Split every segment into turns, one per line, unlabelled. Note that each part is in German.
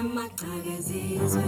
amaqhakazizwe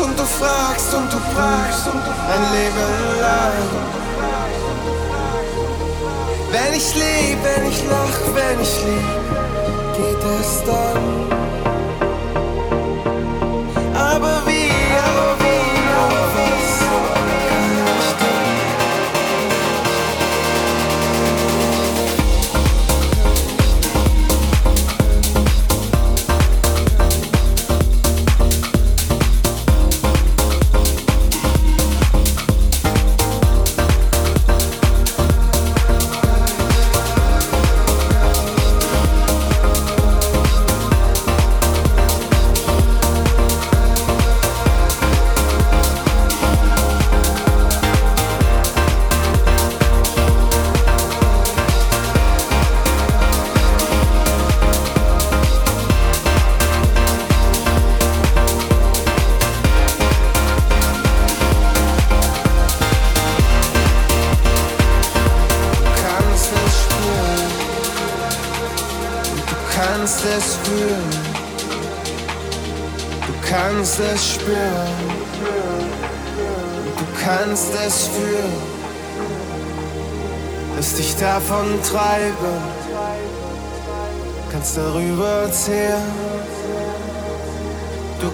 du suchst und du fragst und du fragst ein Leben lang. Wenn ich lieb, wenn ich lach, wenn ich lieb, geht es dann.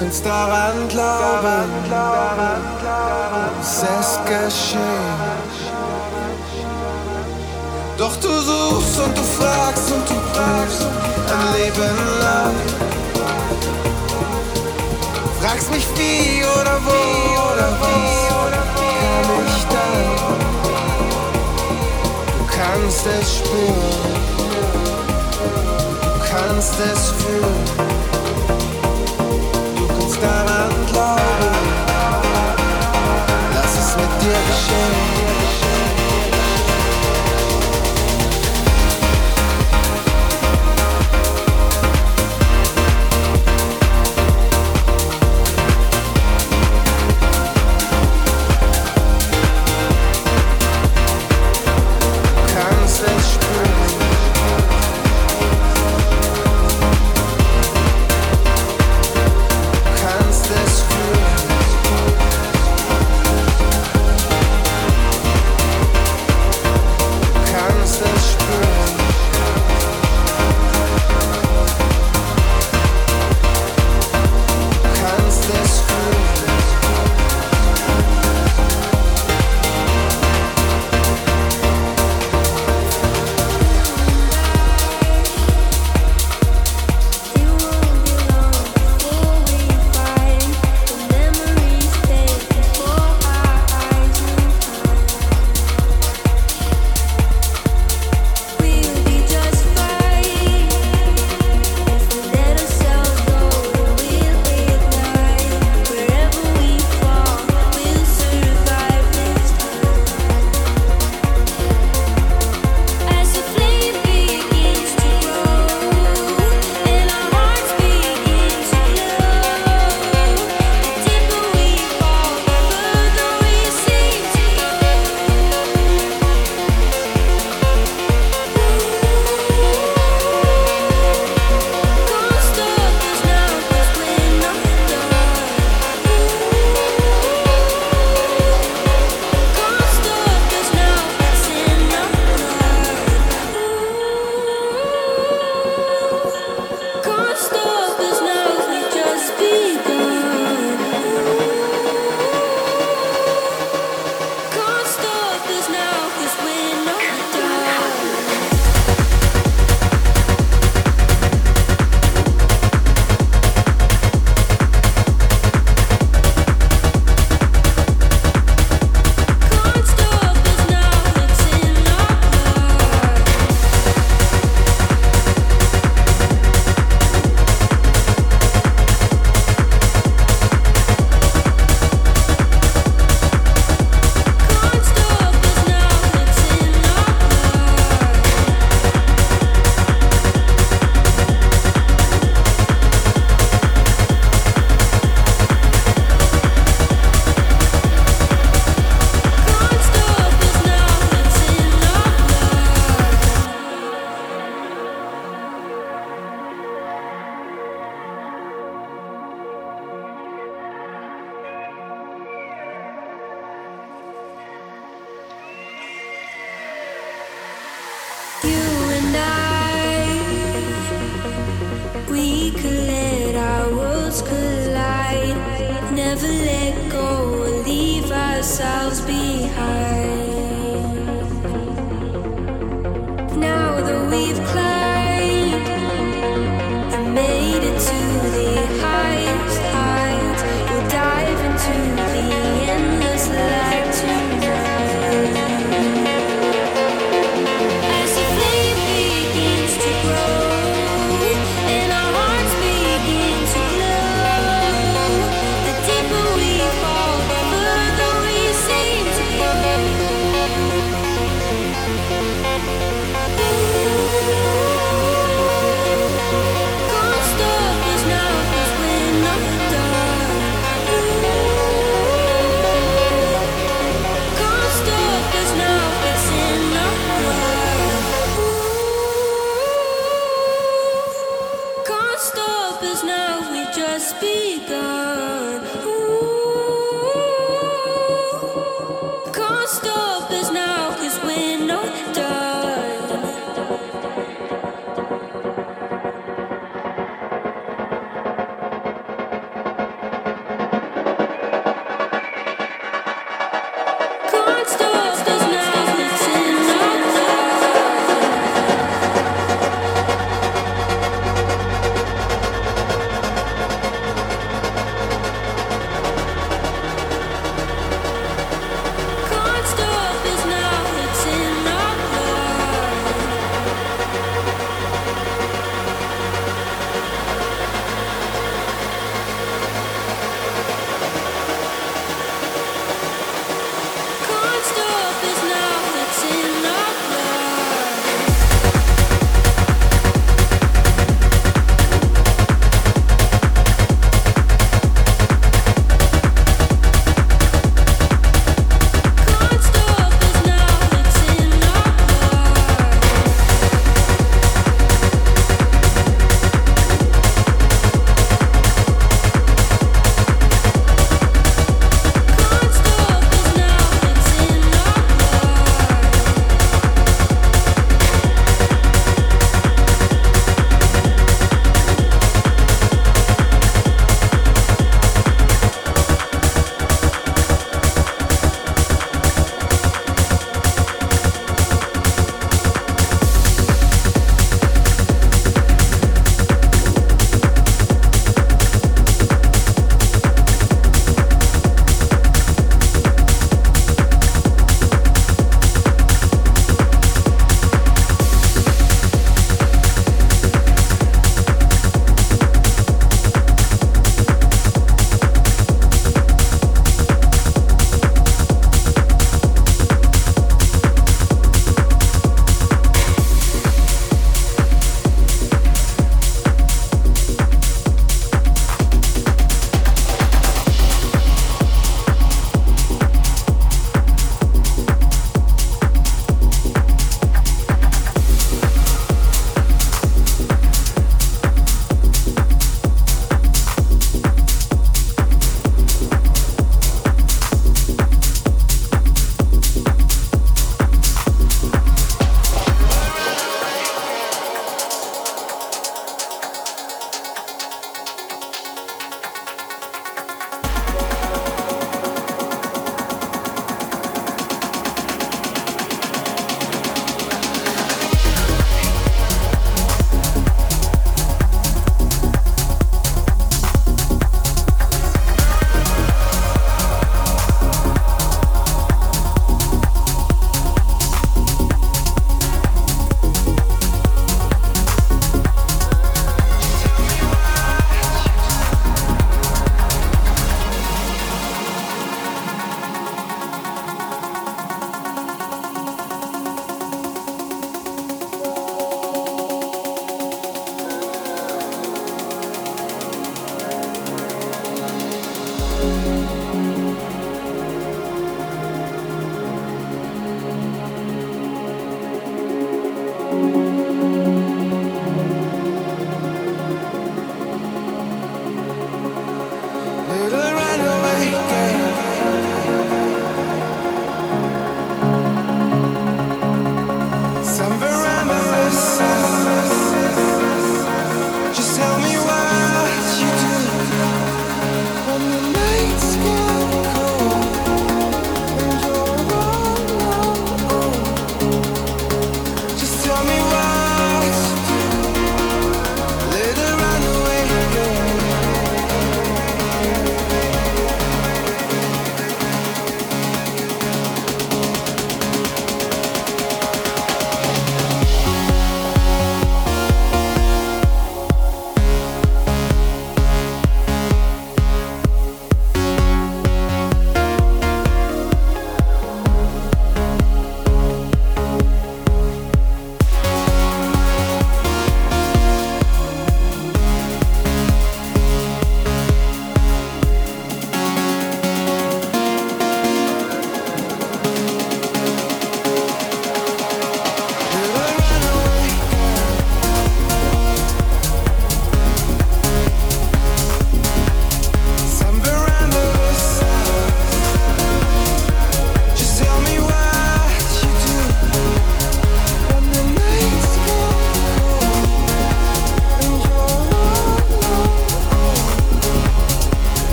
Kannst daran glauben, es geschehen. Doch du suchst und du fragst und du fragst ein Leben lang. Fragst mich wie oder wo oder was kann ich dann? Du kannst es spüren, du kannst es fühlen, daran glauben. Lass es mit dir geschehen.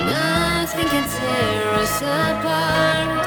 Nothing can tear us apart.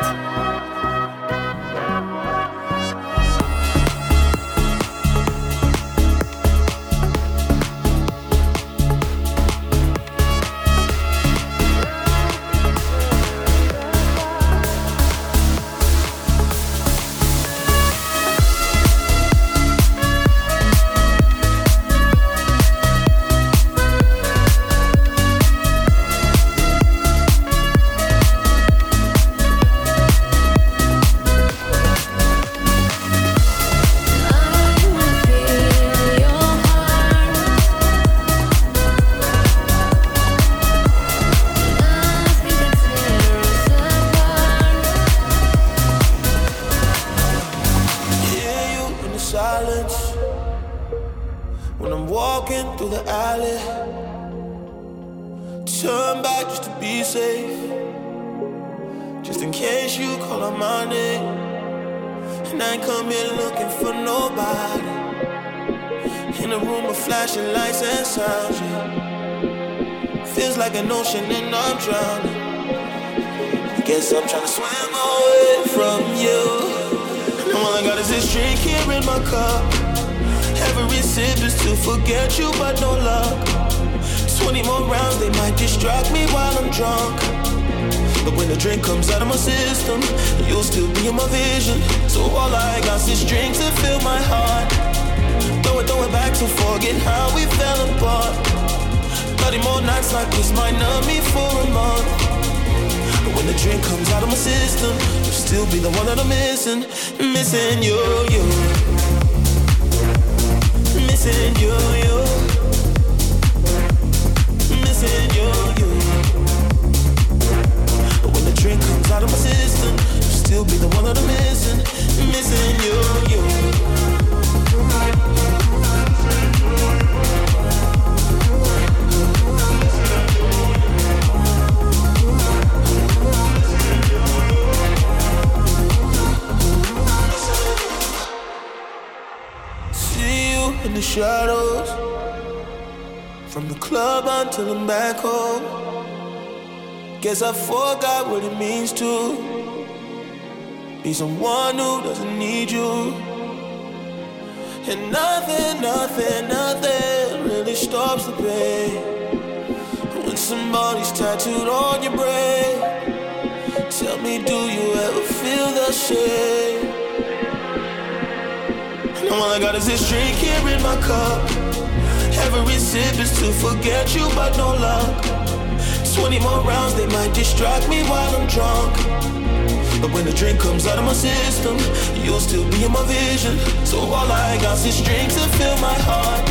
I got some strings to fill my heart.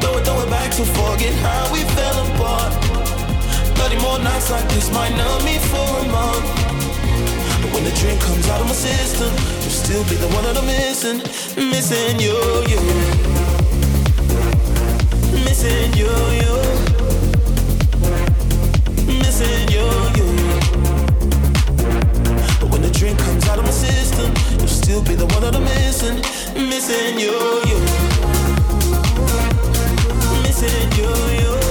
Throw it, throw it back to forget how we fell apart. Thirty more nights like this might numb me for a month. But when the drink comes out of my system, you'll still be the one that I'm missing, missing you, you, missing you, you, missing you, you. still be the one that I'm missing, missing you, you, missing you, you.